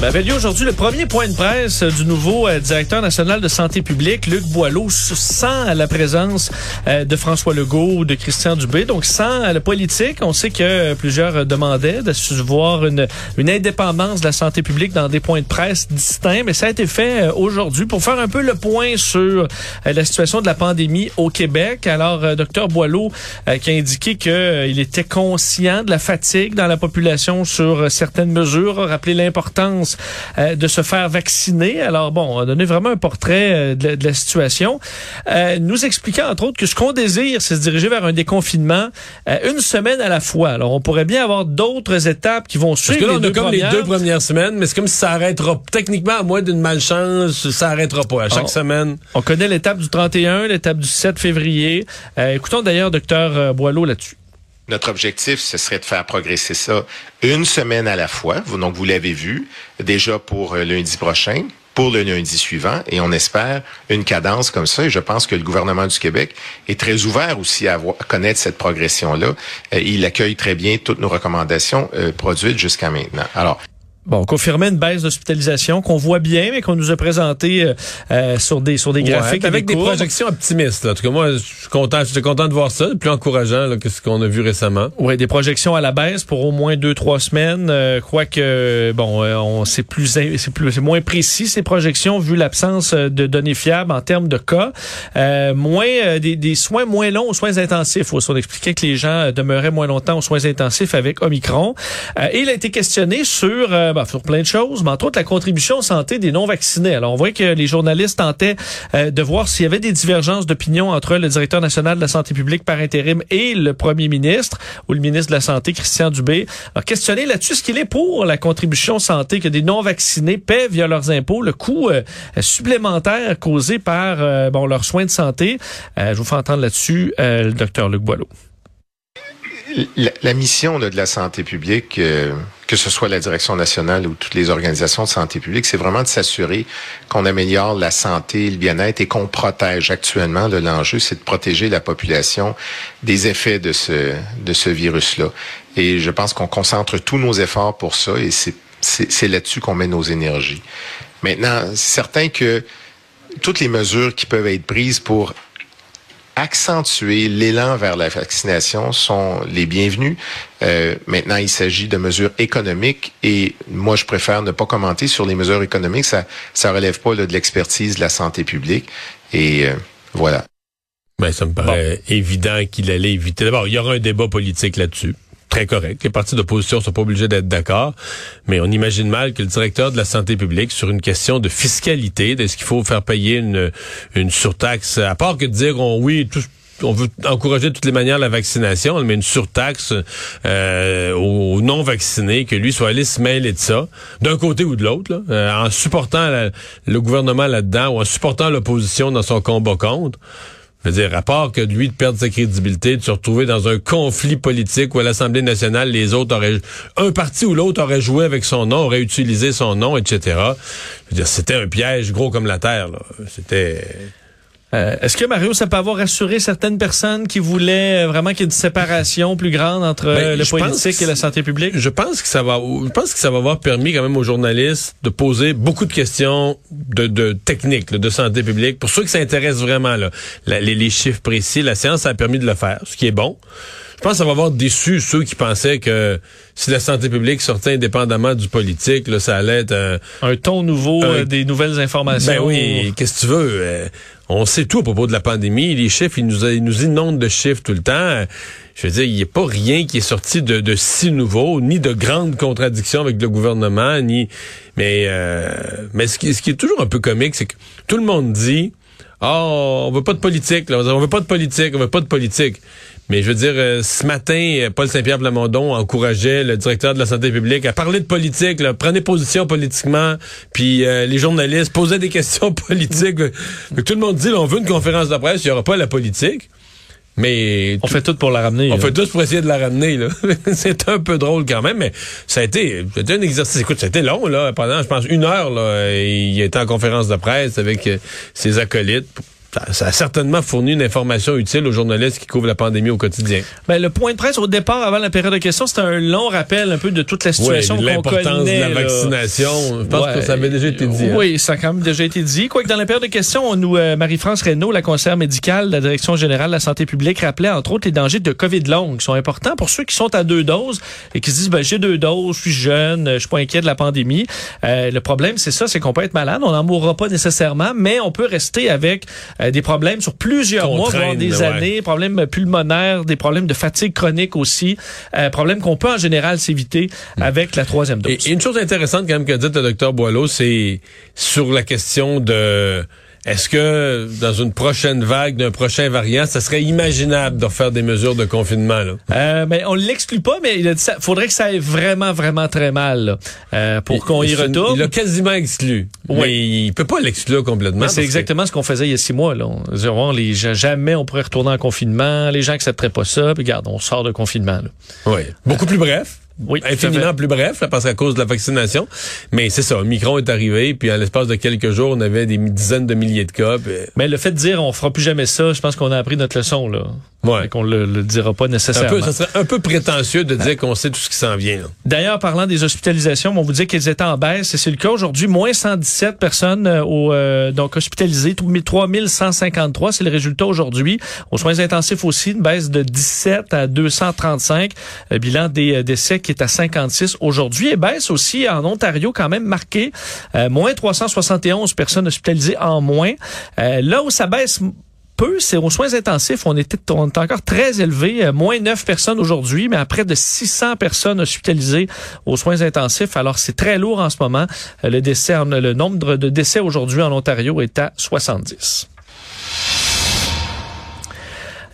Ben, avait lieu aujourd'hui le premier point de presse du nouveau euh, directeur national de santé publique, Luc Boileau, sans la présence euh, de François Legault ou de Christian Dubé, donc sans la politique. On sait que plusieurs demandaient de voir une, une indépendance de la santé publique dans des points de presse distincts, mais ça a été fait euh, aujourd'hui pour faire un peu le point sur la situation de la pandémie au Québec. Alors, docteur Boileau qui a indiqué qu'il était conscient de la fatigue dans la population sur certaines mesures, a rappelé l'importance euh, de se faire vacciner. Alors bon, on a donné vraiment un portrait euh, de, la situation, euh, nous expliquant entre autres que ce qu'on désire, c'est se diriger vers un déconfinement une semaine à la fois. Alors on pourrait bien avoir d'autres étapes qui vont suivre. Parce que là, on a comme les deux premières semaines, mais c'est comme si ça arrêtera. Techniquement, à moins d'une malchance, ça arrêtera pas à chaque semaine. On connaît l'étape du 31, l'étape du 7 février. écoutons d'ailleurs docteur Boileau là-dessus. Notre objectif, ce serait de faire progresser ça une semaine à la fois. Donc, vous l'avez vu déjà pour euh, lundi prochain, pour le lundi suivant, et on espère une cadence comme ça. Et je pense que le gouvernement du Québec est très ouvert aussi à, connaître cette progression-là. Euh, il accueille très bien toutes nos recommandations euh, produites jusqu'à maintenant. Alors, Bon, on confirmait une baisse d'hospitalisation qu'on voit bien, mais qu'on nous a présenté euh, euh, sur des sur des graphiques avec des, projections optimistes. En tout cas, moi, je suis content, j'étais content de voir ça, plus encourageant là, que ce qu'on a vu récemment. Oui, des projections à la baisse pour au moins deux trois semaines. Euh, quoique, bon, euh, on c'est plus c'est plus c'est moins précis ces projections vu l'absence de données fiables en termes de cas. moins des, des, soins moins longs aux soins intensifs. On expliquait que les gens demeuraient moins longtemps aux soins intensifs avec Omicron. et il a été questionné sur sur plein de choses, mais entre autres la contribution santé des non-vaccinés. Alors, on voit que les journalistes tentaient euh, de voir s'il y avait des divergences d'opinion entre le directeur national de la santé publique par intérim et le premier ministre ou le ministre de la Santé, Christian Dubé. Alors, questionner là-dessus ce qu'il est pour la contribution santé que des non-vaccinés paient via leurs impôts, le coût euh, supplémentaire causé par euh, bon leurs soins de santé. je vous fais entendre là-dessus le docteur Luc Boileau. La, mission de la santé publique que ce soit la direction nationale ou toutes les organisations de santé publique, c'est vraiment de s'assurer qu'on améliore la santé, le bien-être et qu'on protège. Actuellement, l'enjeu, c'est de protéger la population des effets de ce, de ce virus-là. Et je pense qu'on concentre tous nos efforts pour ça et c'est là-dessus qu'on met nos énergies. Maintenant, c'est certain que toutes les mesures qui peuvent être prises pour accentuer l'élan vers la vaccination sont les bienvenus. Euh, maintenant, il s'agit de mesures économiques et moi, je préfère ne pas commenter sur les mesures économiques. Ça ça relève pas de l'expertise de la santé publique. Et euh, voilà. Ben, ça me paraît évident qu'il allait éviter. D'abord, il y aura un débat politique là-dessus très correct. Les partis d'opposition sont pas obligés d'être d'accord, mais on imagine mal que le directeur de la santé publique, sur une question de fiscalité, est-ce qu'il faut faire payer une, une surtaxe, à part que de dire on, oui, on veut encourager de toutes les manières la vaccination, mais une surtaxe euh, aux non-vaccinés, que lui soit allé se mêler de ça, d'un côté ou de l'autre, euh, en supportant le gouvernement là-dedans ou en supportant l'opposition dans son combat contre. Je veux dire, à part que lui de perdre sa crédibilité, de se retrouver dans un conflit politique où à l'Assemblée nationale, les autres auraient, un parti ou l'autre aurait joué avec son nom, aurait utilisé son nom, etc. Je veux dire, c'était un piège gros comme la terre. C'était euh, est-ce que Mario, ça peut avoir rassuré certaines personnes qui voulaient euh, vraiment qu'il y ait une séparation plus grande entre ben, le politique et la santé publique? Je pense que ça va, je pense que ça va avoir permis quand même aux journalistes de poser beaucoup de questions de, de technique, de santé publique. Pour ceux qui s'intéressent vraiment, là, les, les chiffres précis, la séance a permis de le faire, ce qui est bon. Je pense que ça va avoir déçu ceux qui pensaient que si la santé publique sortait indépendamment du politique, là, ça allait être un, ton nouveau, des nouvelles informations. Ben oui, qu'est-ce que tu veux on sait tout à propos de la pandémie. Les chiffres, ils nous, nous inondent de chiffres tout le temps. Je veux dire, il n'y a pas rien qui est sorti de, si nouveau, ni de grandes contradictions avec le gouvernement, ni. Mais, euh, mais ce qui, ce qui est toujours un peu comique, c'est que tout le monde dit, oh, on veut pas de politique, là. on veut pas de politique, on veut pas de politique. Mais je veux dire, euh, ce matin, Paul Saint-Pierre Plamondon encourageait le directeur de la santé publique à parler de politique, là, prenez position politiquement, puis euh, les journalistes posaient des questions politiques. tout le monde dit, on veut une conférence de presse, il n'y aura pas la politique. Mais On fait tout pour la ramener. on là. fait tout pour essayer de la ramener. là. c'est un peu drôle quand même, mais ça a été, c'était un exercice. Écoute, c'était long là, pendant je pense une heure là. Il était en conférence de presse avec euh, ses acolytes. Ça, a certainement fourni une information utile aux journalistes qui couvrent la pandémie au quotidien. Ben, le point de presse au départ, avant la période de questions, c'était un long rappel un peu de toute la situation qu'on l'importance connaît. de la là. vaccination. Je pense Ouais. que ça avait déjà été dit. hein. Oui, ça a quand même déjà été dit. Quoique dans la période de questions, on nous, euh, Marie-France Reynaud, la conseillère médicale de la Direction générale de la santé publique, rappelait entre autres les dangers de COVID long qui sont importants pour ceux qui sont à deux doses et qui se disent, ben, j'ai deux doses, je suis jeune, je suis pas inquiet de la pandémie. Euh, le problème, c'est ça, c'est qu'on peut être malade, on n'en mourra pas nécessairement, mais on peut rester avec euh, des problèmes sur plusieurs mois, voire des ouais. années, problèmes pulmonaires, des problèmes de fatigue chronique aussi, euh, problèmes qu'on peut en général s'éviter avec la troisième dose. Et, et une chose intéressante quand même que dit le docteur Boileau, c'est sur la question de est-ce que dans une prochaine vague d'un prochain variant, ça serait imaginable de faire des mesures de confinement là? Euh, mais on l'exclut pas, mais il a dit ça, faudrait que ça aille vraiment, vraiment très mal là, euh, pour qu'on y retourne. Il l'a quasiment exclu. Oui. Mais il peut pas l'exclure complètement. C'est que- exactement ce qu'on faisait il y a six mois. Là. On disait, bon, les gens, jamais on pourrait retourner en confinement. Les gens accepteraient pas ça. Puis regarde, on sort de confinement. Là. Oui. Beaucoup plus bref. Oui, Infiniment plus bref, là, parce qu'à cause de la vaccination. Mais c'est ça, Micron est arrivé, puis à l'espace de quelques jours, on avait des dizaines de milliers de cas. puis- Mais le fait de dire on fera plus jamais ça, je pense qu'on a appris notre leçon là. Ouais. Qu'on le, le dira pas un nécessairement. peu, ça serait un peu prétentieux de dire qu'on sait tout ce qui s'en vient. D'ailleurs, parlant des hospitalisations, on vous dit qu'elles étaient en baisse, et c'est le cas aujourd'hui. Moins 117 personnes euh, au, euh, donc hospitalisées, 3153, c'est le résultat aujourd'hui. Aux soins intensifs aussi, une baisse de 17 à 235. Le bilan des euh, décès qui est à 56 aujourd'hui. Et baisse aussi en Ontario quand même marqué. Euh, moins 371 personnes hospitalisées en moins. Euh, là où ça baisse peu, c'est aux soins intensifs. On était, on est encore très élevé, euh, moins 9 personnes aujourd'hui, mais à près de 600 personnes hospitalisées aux soins intensifs. Alors, c'est très lourd en ce moment. Euh, le décès, le nombre de décès aujourd'hui en Ontario est à 70.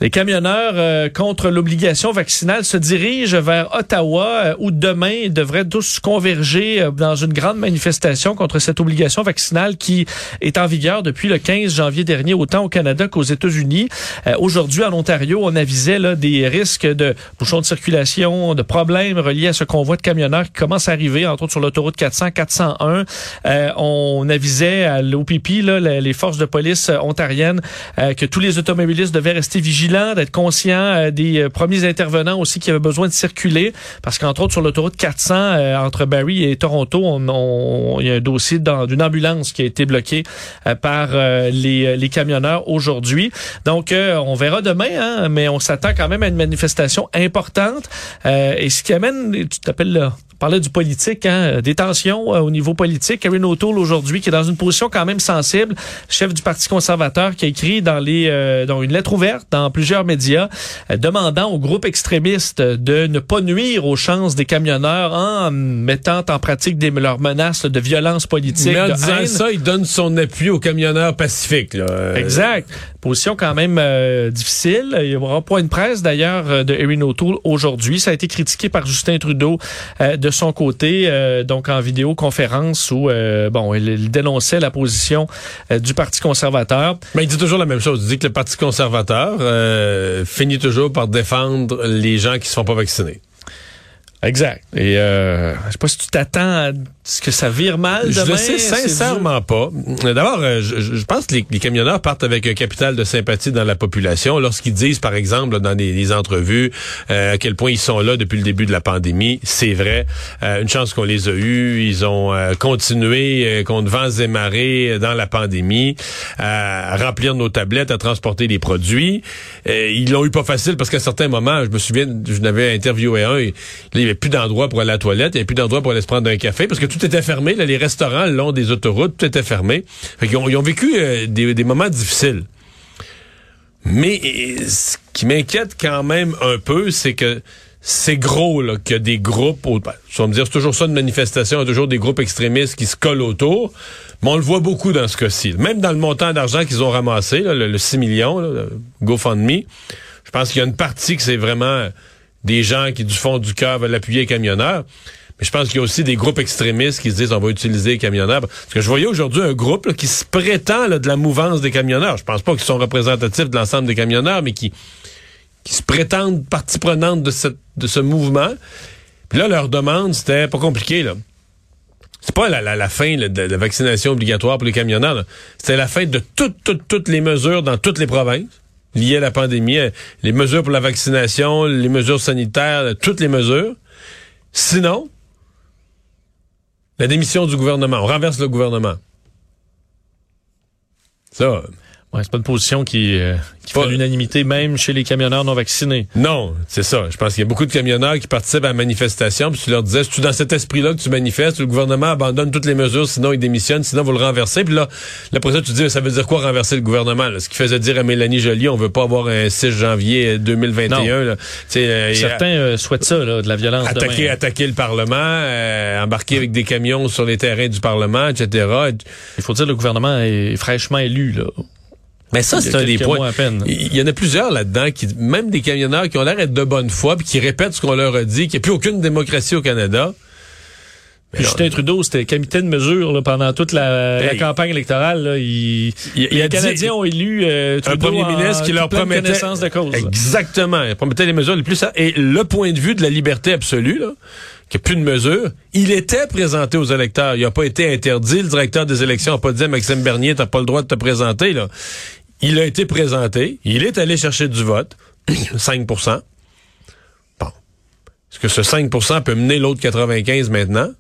Les camionneurs euh, contre l'obligation vaccinale se dirigent vers Ottawa euh, où demain ils devraient tous converger euh, dans une grande manifestation contre cette obligation vaccinale qui est en vigueur depuis le 15 janvier dernier autant au Canada qu'aux États-Unis. Euh, Aujourd'hui en Ontario, on avisait là, des risques de bouchons de circulation, de problèmes reliés à ce convoi de camionneurs qui commence à arriver entre autres sur l'autoroute 400, 401. Euh, on avisait à l'OPP, les forces de police ontariennes, que tous les automobilistes devaient rester vigilants, d'être conscients euh, des euh, premiers intervenants aussi qui avaient besoin de circuler, parce qu'entre autres sur l'autoroute 400 euh, entre Barrie et Toronto, on, il y a un dossier d'une ambulance qui a été bloquée par les, camionneurs aujourd'hui. Donc on verra demain, hein, mais on s'attend quand même à une manifestation importante. Et ce qui amène, tu t'appelles là, parlait du politique, hein, des tensions euh, au niveau politique. Karen O'Toole aujourd'hui, qui est dans une position quand même sensible, chef du Parti conservateur, qui a écrit dans les euh, dans une lettre ouverte dans plusieurs médias, euh, demandant aux groupes extrémistes de ne pas nuire aux chances des camionneurs en mettant en pratique des, leurs menaces de violence politique, Mais en de disant haine. ça, il donne son appui aux camionneurs pacifiques. Là. Euh, Exact. Position quand même euh, difficile. Il y aura un point de presse d'ailleurs euh, de Erin O'Toole aujourd'hui. Ça a été critiqué par Justin Trudeau euh, de son côté, euh, donc en vidéoconférence où euh, bon, il, il dénonçait la position euh, du Parti conservateur. Mais il dit toujours la même chose. Il dit que le Parti conservateur finit toujours par défendre les gens qui se font pas vacciner. Exact. Et euh, je sais pas si tu t'attends à ce que ça vire mal Je demain. le sais sincèrement pas. D'abord, euh, je, je- je pense que les, les camionneurs partent avec un capital de sympathie dans la population lorsqu'ils disent, par exemple, dans des, des entrevues, euh, à quel point ils sont là depuis le début de la pandémie. C'est vrai. Euh, une chance qu'on les a eus. Ils ont continué contre vents et marées dans la pandémie à remplir nos tablettes, à transporter des produits. Ils l'ont eu pas facile parce qu'à certains moments, je me souviens, je n'avais interviewé un, et, là, il avait plus d'endroit pour aller à la toilette, il n'y avait plus d'endroit pour aller se prendre un café parce que tout était fermé. Là, les restaurants le long des autoroutes, tout était fermé. Ils ont vécu euh, des, moments difficiles. Mais ce qui m'inquiète quand même un peu, c'est que c'est gros là, qu'il y a des groupes, ben, tu vas me dire, c'est toujours ça une manifestation, il y a toujours des groupes extrémistes qui se collent autour, mais on le voit beaucoup dans ce cas-ci. Même dans le montant d'argent qu'ils ont ramassé, le, le 6 millions, GoFundMe, je pense qu'il y a une partie que c'est vraiment des gens qui, du fond du cœur, veulent appuyer les camionneurs. Mais je pense qu'il y a aussi des groupes extrémistes qui se disent on va utiliser les camionneurs. Parce que je voyais aujourd'hui un groupe qui se prétend de la mouvance des camionneurs. Je pense pas qu'ils sont représentatifs de l'ensemble des camionneurs, mais qui qui se prétendent partie prenante de, de ce mouvement. Puis là, leur demande, c'était pas compliqué, là. C'est pas la, la, fin de la vaccination obligatoire pour les camionneurs. C'était la fin de toutes, toutes, toutes les mesures dans toutes les provinces liées à la pandémie. euh, Les mesures pour la vaccination, les mesures sanitaires, euh, toutes les mesures. Sinon, la démission du gouvernement. On renverse le gouvernement. Ça, Ouais, c'est pas une position qui, euh, qui fait l'unanimité, même chez les camionneurs non vaccinés. Non, c'est ça. Je pense qu'il y a beaucoup de camionneurs qui participent à la manifestation, puis tu leur disais, c'est dans cet esprit-là que tu manifestes, le gouvernement abandonne toutes les mesures, sinon il démissionne, sinon vous le renversez. Puis là, là, après ça, tu dis, ça veut dire quoi renverser le gouvernement? là? Ce qui faisait dire à Mélanie Joly, on veut pas avoir un 6 janvier 2021. Là. Euh, Certains euh, souhaitent ça, là, de la violence attaquer, demain. attaquer le Parlement, euh, embarquer avec des camions sur les terrains du Parlement, etc. Il faut dire que le gouvernement est fraîchement élu, là. Mais ça, c'est un des points. Il y en a plusieurs là-dedans, qui, même des camionneurs qui ont l'air d'être de bonne foi, puis qui répètent ce qu'on leur a dit, qu'il n'y a plus aucune démocratie au Canada. Puis Justin Trudeau, c'était de mesure là, pendant toute la, campagne électorale. Là, il, Il- il les Canadiens ont élu euh, un premier en ministre qui leur promettait connaissance de cause. exactement, il promettait les mesures les plus ça et le point de vue de la liberté absolue là, qu'il n'y a plus de mesures, il était présenté aux électeurs, il n'a pas été interdit, le directeur des élections n'a pas dit à Maxime Bernier t'as pas le droit de te présenter là. Il a été présenté, il est allé chercher du vote, 5% Bon. Est-ce que ce 5% peut mener l'autre 95 maintenant?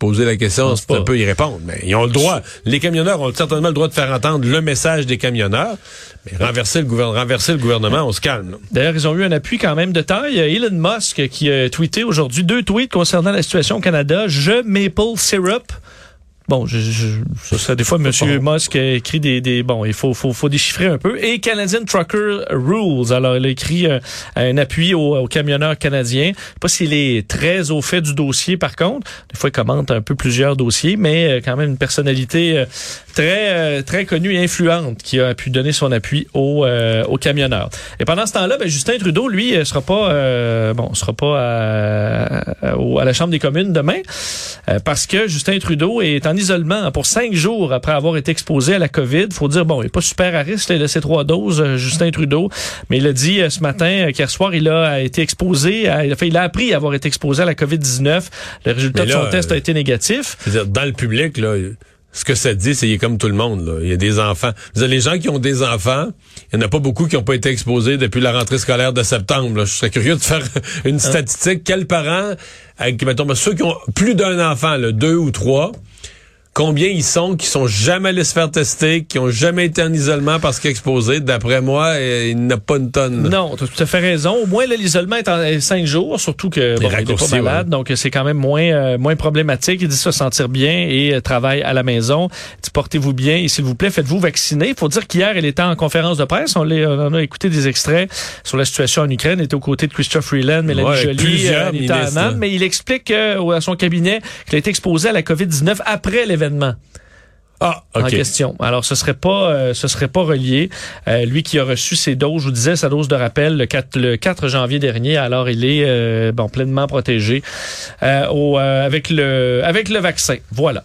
Poser la question, c'est un peu y répondre. Mais ils ont le droit. Les camionneurs ont certainement le droit de faire entendre le message des camionneurs. Mais renverser le, gouver- renverser le gouvernement, on se calme. D'ailleurs, ils ont eu un appui quand même de taille. Elon Musk qui a tweeté aujourd'hui deux tweets concernant la situation au Canada. Je maple syrup. Bon, je, je, ça, ça, des fois, Monsieur Musk a écrit des, des bon, il faut, faut, faut déchiffrer un peu. Et Canadian Trucker Rules. Alors, il a écrit euh, un appui aux, aux camionneurs canadiens. Je sais pas s'il est très au fait du dossier, par contre. Des fois, il commente un peu plusieurs dossiers, mais euh, quand même une personnalité euh, très, euh, très connue et influente qui a pu donner son appui aux, euh, aux camionneurs. Et pendant ce temps-là, ben, Justin Trudeau, lui, sera pas, euh, bon, sera pas à, au- à la Chambre des communes demain, euh, parce que Justin Trudeau est en isolement pour cinq jours après avoir été exposé à la COVID. Faut dire, bon, il est pas super à risque, là, il a ses trois doses, euh, Justin Trudeau, mais il a dit euh, ce matin euh, qu'hier soir, il a été exposé, à, il, a fait, il a appris à avoir été exposé à la COVID-19. Le résultat de son test a été négatif. Dans le public, là, ce que ça dit, c'est qu'il est comme tout le monde. Là. Il y a des enfants. Veux dire, les gens qui ont des enfants, il n'y en a pas beaucoup qui n'ont pas été exposés depuis la rentrée scolaire de septembre. là. Je serais curieux de faire une statistique. Quels parents, avec, mettons, ceux qui ont plus d'un enfant, là, deux ou trois, combien ils sont qui sont jamais allés se faire tester, qui ont jamais été en isolement parce qu'exposés? D'après moi, euh, il n'y a pas une tonne. Non, tu as tout à fait raison. Au moins, là, l'isolement est en cinq jours, surtout que bon, il n'est pas malade, donc euh, c'est quand même moins euh, moins problématique. Il dit se sentir bien et euh, travaille à la maison. Il portez-vous bien et s'il vous plaît, faites-vous vacciner. Il faut dire qu'hier, il était en conférence de presse. On, en a écouté des extraits sur la situation en Ukraine. Il était aux côtés de Christophe Freeland, Mélanie Ouais, euh, Anita mais il explique euh, à son cabinet qu'il a été exposé à la COVID-19 après l'événement Ah, en OK. question. Alors, ce serait pas, euh, ce serait pas relié. Euh, lui qui a reçu ses doses, je vous disais, sa dose de rappel le 4, le 4 janvier dernier. Alors, il est euh, bon pleinement protégé euh, au, euh, avec le avec le vaccin. Voilà.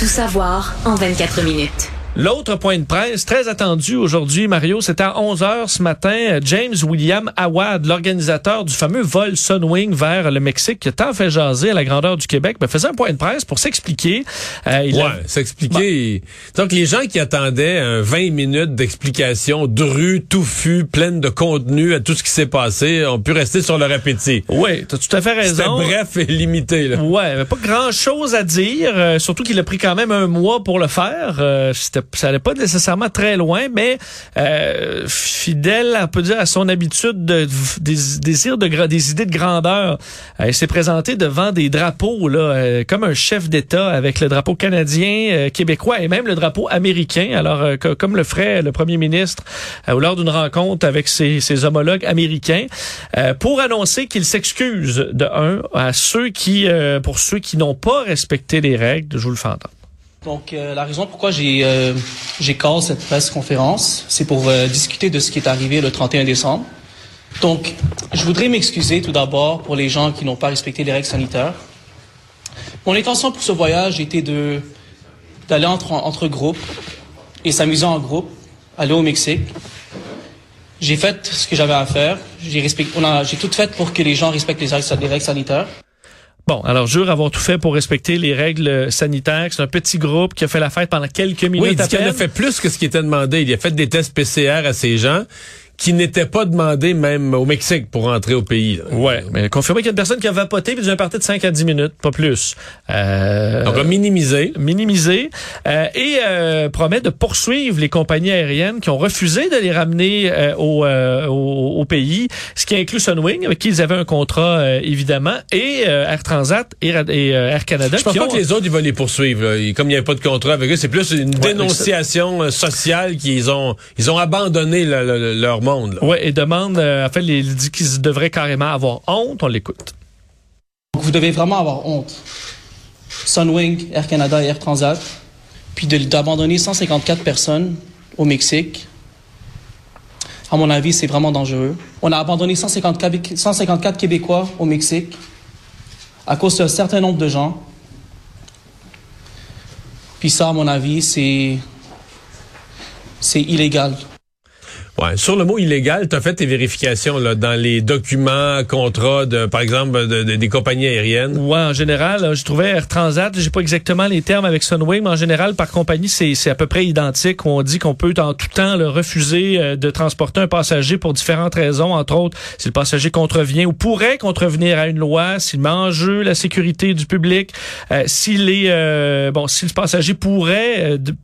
Tout savoir en 24 minutes. L'autre point de presse très attendu aujourd'hui, Mario, c'était à 11 heures ce matin. euh, James William Awad, l'organisateur du fameux vol Sunwing vers le Mexique, qui a tant fait jaser à la grandeur du Québec, ben, faisait un point de presse pour s'expliquer. Euh, a- Ouais, s'expliquer. Donc, les gens qui attendaient un 20 minutes d'explication drue, touffue, pleine de contenu à tout ce qui s'est passé, ont pu rester sur leur appétit. Oui, t'as tout à fait C'était raison. bref et limité, là. Ouais, avait pas grand chose à dire, euh, surtout qu'il a pris quand même un mois pour le faire. Euh, c'était- ça allait pas nécessairement très loin, mais euh, fidèle, on peut dire, à son habitude de, des, désir des idées de grandeur. Euh, il s'est présenté devant des drapeaux, là, euh, comme un chef d'État avec le drapeau canadien, euh, québécois et même le drapeau américain. Alors, comme le ferait le premier ministre lors d'une rencontre avec ses, ses homologues américains, pour annoncer qu'il s'excuse de un à ceux qui, pour ceux qui n'ont pas respecté les règles. Je vous le fais entendre. Donc, euh, la raison pourquoi j'ai euh, j'ai cette presse conférence, c'est pour euh, discuter de ce qui est arrivé le 31 décembre. Donc, je voudrais m'excuser tout d'abord pour les gens qui n'ont pas respecté les règles sanitaires. Mon intention pour ce voyage était de d'aller entre, entre groupes et s'amuser en groupe, aller au Mexique. J'ai fait ce que j'avais à faire. J'ai respect- j'ai tout fait pour que les gens respectent les règles sanitaires. Bon, alors jure avoir tout fait pour respecter les règles sanitaires. C'est un petit groupe qui a fait la fête pendant quelques minutes Oui, il dit qu'il a fait plus que ce qui était demandé. Il a fait des tests PCR à ces gens qui n'étaient pas demandés même au Mexique pour entrer au pays. là. Ouais, mais confirmé qu'il y a une personne qui a vapoté puis un parti de 5 à 10 minutes, pas plus. Euh, Donc, minimisé. minimisé euh, et euh, promet de poursuivre les compagnies aériennes qui ont refusé de les ramener euh, au, euh, au, au pays, ce qui inclut Sunwing, avec qui ils avaient un contrat euh, évidemment, et euh, Air Transat et, euh, Air Canada. Je pense qui pas ont- que les autres, ils vont les poursuivre. là. Comme il n'y avait pas de contrat avec eux, c'est plus une dénonciation sociale qu'ils ont, ils ont abandonné le- le- leur monde. Là. Ouais, et demande, euh, en fait, les, dit qu'ils devraient carrément avoir honte. On l'écoute. Donc, vous devez vraiment avoir honte. Sunwing, Air Canada et Air Transat, puis d'abandonner 154 personnes au Mexique. À mon avis, c'est vraiment dangereux. On a abandonné 154, 154 Québécois au Mexique à cause d'un certain nombre de gens. Puis ça, à mon avis, c'est c'est illégal. Ouais. Sur le mot illégal, tu as fait tes vérifications là, dans les documents, contrats, de, par exemple, de- de- des compagnies aériennes? Ouais, en général, je trouvais Air Transat, j'ai pas exactement les termes avec Sunwing, mais en général, par compagnie, c'est à peu près identique. Où on dit qu'on peut en tout temps là, refuser euh, de transporter un passager pour différentes raisons, entre autres, si le passager contrevient ou pourrait contrevenir à une loi, s'il met en jeu la sécurité du public, euh, s'il est euh, bon, si le passager pourrait, euh, de-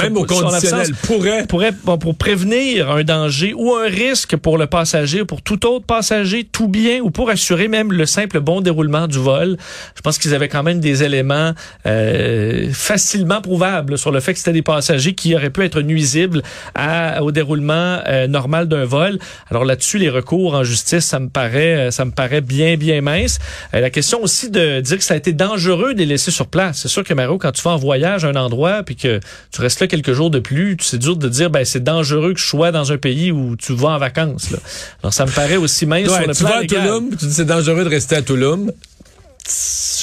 Même au conditionnel, absence, pourrait. pourrait bon, pour prévenir un danger ou un risque pour le passager, pour tout autre passager, tout bien ou pour assurer même le simple bon déroulement du vol. Je pense qu'ils avaient quand même des éléments euh, facilement prouvables sur le fait que c'était des passagers qui auraient pu être nuisibles à- au déroulement euh, normal d'un vol. Alors là-dessus, les recours en justice, ça me paraît, euh, ça me paraît bien bien mince. Euh, la question aussi de dire que ça a été dangereux de les laisser sur place. C'est sûr que Mario, quand tu vas en voyage à un endroit puis que tu restes là quelques jours de plus, c'est dur de dire ben c'est dangereux que je sois dans un pays où tu vas en vacances. Là. Alors ça me paraît aussi mince Ouais, sur le tu plan vas à légal. Touloum, tu dis c'est dangereux de rester à Touloum.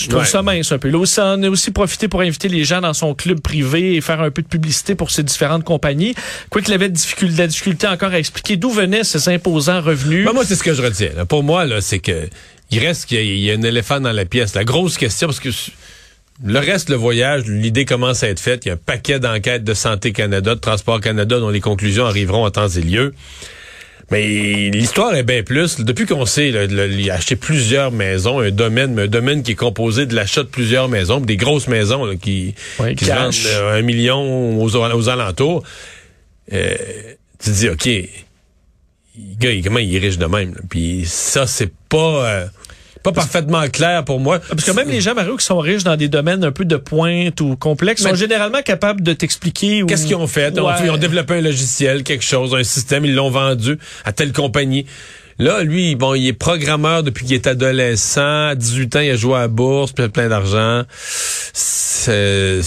Je trouve Ouais. ça mince un peu. Là aussi, on a aussi profité pour inviter les gens dans son club privé et faire un peu de publicité pour ces différentes compagnies. Quoiqu'il avait de difficulté, de la difficulté encore à expliquer d'où venaient ces imposants revenus. Ben, moi, c'est ce que je retiens. là. Pour moi, là, c'est que il reste qu'il y a un éléphant dans la pièce. La grosse question, parce que le reste, le voyage, l'idée commence à être faite. Il y a un paquet d'enquêtes de Santé Canada, de Transport Canada, dont les conclusions arriveront en temps et lieu. Mais l'histoire est bien plus. Depuis qu'on sait, là, le- il a acheté plusieurs maisons, un domaine, mais un domaine qui est composé de l'achat de plusieurs maisons, des grosses maisons là, qui, qui se vendent un million aux, aux alentours. Euh, tu te dis, OK, le gars, comment il est riche de même? là? Puis ça, c'est pas, euh, pas parfaitement clair pour moi. Parce que même les gens, Mario, qui sont riches dans des domaines un peu de pointe ou complexes, Mais- sont généralement capables de t'expliquer. ou- Qu'est-ce qu'ils ont fait? Ils ont- Ouais. Ils ont développé un logiciel, quelque chose, un système, ils l'ont vendu à telle compagnie. Là, lui, bon, il est programmeur depuis qu'il est adolescent. À 18 ans, il a joué à la bourse, a plein d'argent. C'est...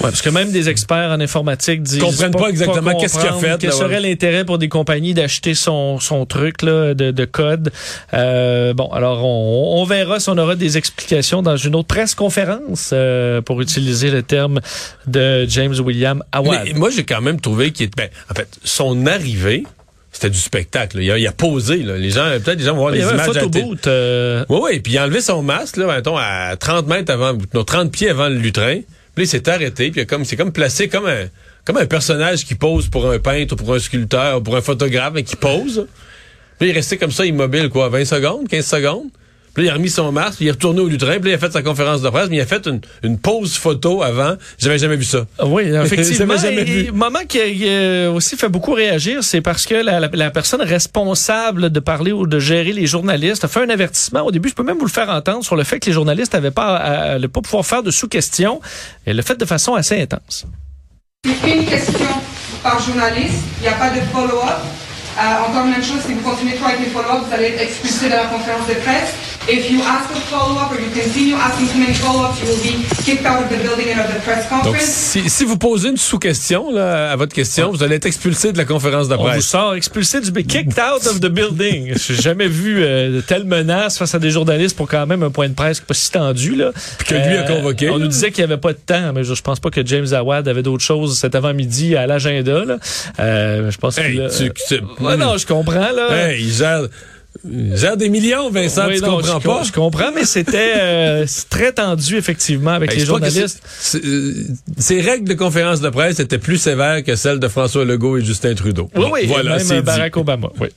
Ouais, parce que même des experts en informatique disent Comprennent pas exactement qu'est-ce qu'il a fait, Quel là, serait ouais. l'intérêt pour des compagnies d'acheter son, son truc là, de, de code Euh, Bon, alors on, on verra si on aura des explications dans une autre presse conférence euh, pour utiliser le terme de James William Awad. Mais moi, j'ai quand même trouvé qu'il était... Ben, en fait, son arrivée, c'était du spectacle. Il, a, il a posé. Là. Les gens, peut-être les gens vont voir Il y les avait un images. photoboot. euh, Oui, oui, puis il a enlevé son masque, là, mettons, à 30 mètres avant, non, 30 pieds avant le lutrin. Puis il s'est arrêté, puis comme, c'est comme placé comme un, comme un personnage qui pose pour un peintre, ou pour un sculpteur, ou pour un photographe, mais qui pose. Puis il est resté comme ça, immobile, quoi, 20 secondes, 15 secondes. Puis là, il a remis son masque, puis il est retourné au lutrin, puis là, il a fait sa conférence de presse, mais il a fait une, une pause photo avant. J'avais jamais vu ça. Oui, effectivement. Jamais et, vu. moment qui a euh, aussi fait beaucoup réagir, c'est parce que la, la- la personne responsable de parler ou de gérer les journalistes a fait un avertissement. Au début, je peux même vous le faire entendre sur le fait que les journalistes n'avaient pas à, pas pouvoir faire de sous-questions. Et le fait de façon assez intense. Une question par journaliste, il n'y a pas de follow-up. Euh, encore même chose, si vous continuez trop avec les follow-up, vous allez être expulsé de la conférence de presse. If you ask a follow-up or you continue asking too many follow-ups, you will be kicked out of the building and of the press Donc, conference. si, si vous posez une sous-question là, à votre question, vous allez être expulsé de la conférence de On vous presse. sort expulsé du kicked out of the building. J'ai jamais vu euh, de telle menace face à des journalistes pour quand même un point de presse pas si tendu là. que lui a convoqué, On là. nous disait qu'il y avait pas de temps, mais je, je pense pas que James Awad avait d'autres choses cet avant-midi à l'agenda là. Euh, je pense Hey, qu'il a- tu- tu- Ouais, non, je comprends là. Hey, il gère, gère des millions, Vincent, Oui, tu non, comprends je, pas? Je comprends, mais c'était euh, très tendu effectivement avec les journalistes. euh, Ces règles de conférence de presse étaient plus sévères que celles de François Legault et Justin Trudeau. Oui, oui, voilà, même dit. Barack Obama. Oui.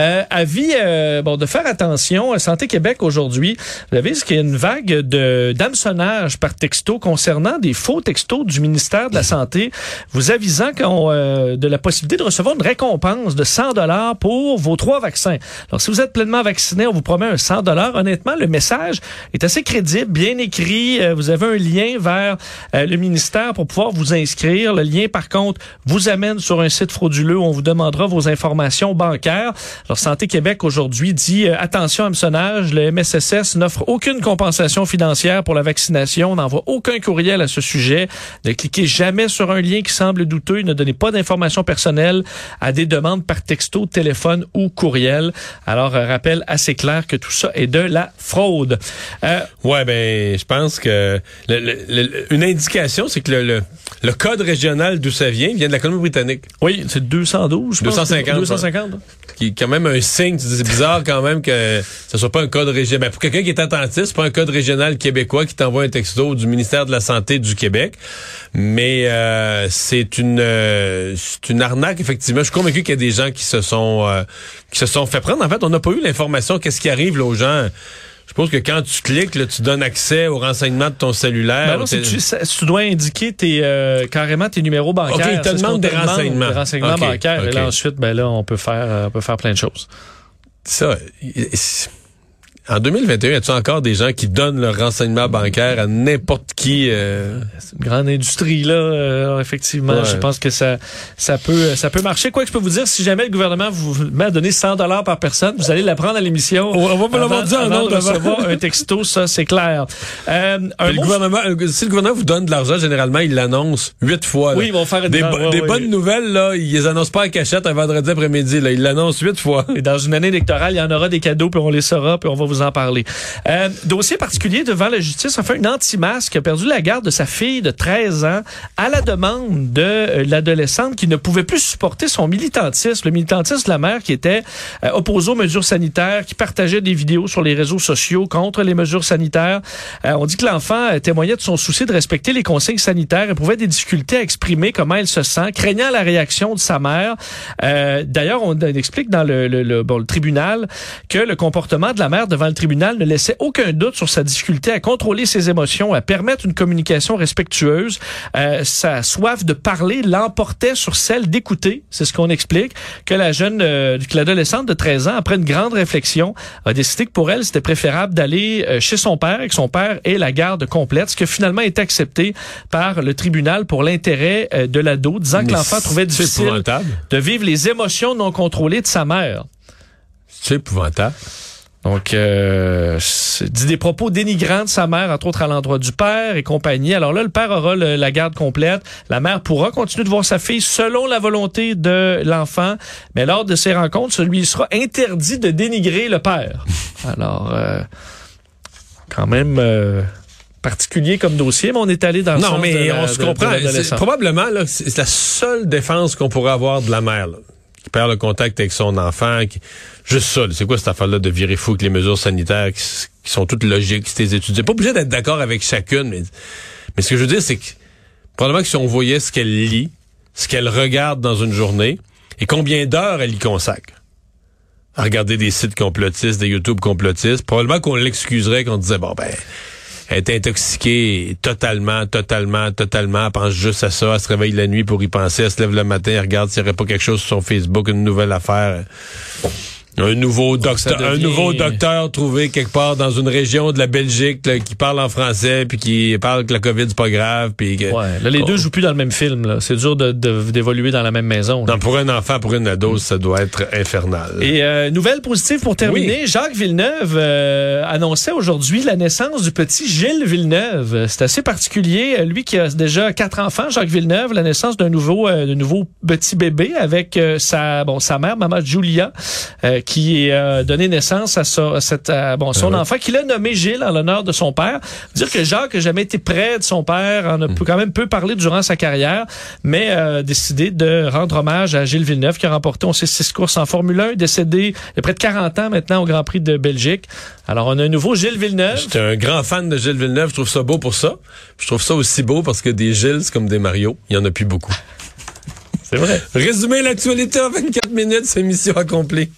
Euh, avis euh, bon de faire attention. Santé Québec aujourd'hui, vous avez vu qu'il y a une vague de d'hameçonnage par texto concernant des faux textos du ministère de la Santé, vous avisant qu'on, euh, de la possibilité de recevoir une récompense de 100 dollars pour vos trois vaccins. Alors si vous êtes pleinement vacciné, on vous promet un 100 dollars. Honnêtement, le message est assez crédible, bien écrit. Euh, vous avez un lien vers euh, le ministère pour pouvoir vous inscrire. Le lien, par contre, vous amène sur un site frauduleux où on vous demandera vos informations bancaires. Alors, Santé Québec aujourd'hui dit euh, attention hameçonnage, le MSSS n'offre aucune compensation financière pour la vaccination, n'envoie aucun courriel à ce sujet. Ne cliquez jamais sur un lien qui semble douteux, ne donnez pas d'informations personnelles à des demandes par texto, téléphone ou courriel. Alors, euh, rappel assez clair que tout ça est de la fraude. Euh, Ouais, ben, je pense que le- le- le- une indication, c'est que le, code régional d'où ça vient vient de la Colombie-Britannique, oui, c'est 212, je pense. 250, 250. qui est quand même un signe. C'est bizarre quand même que ce soit pas un code régional. Ben, pour quelqu'un qui est attentif, c'est pas un code régional québécois qui t'envoie un texto du ministère de la Santé du Québec, mais euh, c'est une euh, c'est une arnaque effectivement. Je suis convaincu qu'il y a des gens qui se sont euh, qui se sont fait prendre. En fait, on n'a pas eu l'information. Qu'est-ce qui arrive là, aux gens? Je pense que quand tu cliques, là, tu donnes accès aux renseignements de ton cellulaire. Ben non, c'est- tu, tu dois indiquer tes, euh, carrément tes numéros bancaires. Ok, il te demande des renseignements. Des renseignements bancaires. Et là, ensuite, ben là, on peut faire, euh, on peut faire plein de choses. ça, en 2021, y a-tu encore des gens qui donnent leurs renseignements bancaires à n'importe qui? euh? C'est une grande industrie, là, euh, effectivement. Ouais. Je pense que ça, ça peut, ça peut marcher. Quoi que je peux vous dire, si jamais le gouvernement vous met à donner 100 dollars par personne, vous allez l'apprendre à l'émission. On va pas l'avoir dit ondes de avant. recevoir un texto, ça, c'est clair. Euh, un le gouvernement, euh, si le gouvernement vous donne de l'argent, généralement, il l'annonce huit fois. là. Oui, ils vont faire des, bo- ouais, des ouais. bonnes nouvelles, là, ils les annoncent pas à cachette un vendredi après-midi. Là. Ils l'annoncent huit fois. Et dans une année électorale, il y en aura des cadeaux, puis on les saura, puis on va vous en parler. Euh, dossier particulier devant la justice. Enfin, un anti-masque a perdu la garde de sa fille de 13 ans à la demande de euh, l'adolescente qui ne pouvait plus supporter son militantisme. Le militantisme de la mère qui était euh, opposée aux mesures sanitaires, qui partageait des vidéos sur les réseaux sociaux contre les mesures sanitaires. Euh, on dit que l'enfant euh, témoignait de son souci de respecter les consignes sanitaires, éprouvait des difficultés à exprimer comment elle se sent, craignant la réaction de sa mère. D'ailleurs, on explique dans le, tribunal que le comportement de la mère devant le tribunal ne laissait aucun doute sur sa difficulté à contrôler ses émotions, à permettre une communication respectueuse. Euh, sa soif de parler l'emportait sur celle d'écouter. C'est ce qu'on explique. Que la jeune, euh, que l'adolescente de 13 ans, après une grande réflexion, a décidé que pour elle, c'était préférable d'aller euh, chez son père et que son père ait la garde complète, ce qui a finalement été accepté par le tribunal pour l'intérêt de l'ado, disant que l'enfant trouvait difficile de vivre les émotions non contrôlées de sa mère. C'est épouvantable. Donc, euh, dit des propos dénigrants de sa mère, entre autres à l'endroit du père et compagnie. Alors là, le père aura le- la garde complète. La mère pourra continuer de voir sa fille selon la volonté de l'enfant. Mais lors de ces rencontres, celui sera interdit de dénigrer le père. Alors, euh, quand même euh, particulier comme dossier, mais on est allé dans le Non, sens de mais la- on se de- comprend. Probablement, là, c'est la seule défense qu'on pourrait avoir de la mère, là, qui perd le contact avec son enfant. Qui... Juste ça, c'est quoi cette affaire-là de virer fou avec les mesures sanitaires qui, sont toutes logiques, t'es étudié. Pas obligé d'être d'accord avec chacune, mais, mais ce que je veux dire, c'est que probablement que si on voyait ce qu'elle lit, ce qu'elle regarde dans une journée, et combien d'heures elle y consacre à regarder des sites complotistes, des YouTube complotistes, probablement qu'on l'excuserait, qu'on disait, bon, ben, elle est intoxiquée totalement, totalement, totalement. Elle pense juste à ça. Elle se réveille la nuit pour y penser. Elle se lève le matin, elle regarde s'il n'y aurait pas quelque chose sur son Facebook, une nouvelle affaire. Un nouveau docteur, un nouveau docteur trouvé quelque part dans une région de la Belgique là, qui parle en français puis qui parle que la COVID c'est pas grave puis que- Ouais, là, les qu'on- deux jouent plus dans le même film. là. C'est dur de- de- d'évoluer dans la même maison. Non, pour un enfant, pour une ado, ça doit être infernal. Et euh, nouvelle positive pour terminer, Jacques Villeneuve euh, annonçait aujourd'hui la naissance du petit Gilles Villeneuve. C'est assez particulier. Euh, Lui qui a déjà quatre enfants, Jacques Villeneuve, la naissance d'un nouveau, euh, nouveau petit bébé avec euh, sa, bon, sa mère, maman Julia, euh, qui a donné naissance à, sa- à cette, à, bon, son Ah enfant, qu'il a nommé Gilles en l'honneur de son père. Dire que Jacques n'a jamais été près de son père, en a peu- quand même peu parlé durant sa carrière, mais euh, décidé de rendre hommage à Gilles Villeneuve qui a remporté, on sait, six courses en Formule 1, décédé il y a près de 40 ans maintenant au Grand Prix de Belgique. Alors, on a un nouveau Gilles Villeneuve. J'étais un grand fan de Gilles Villeneuve. Je trouve ça beau pour ça. Je trouve ça aussi beau parce que des Gilles, comme des Mario. Il y en a plus beaucoup. C'est vrai. Résumer l'actualité en 24 minutes, c'est mission accomplie.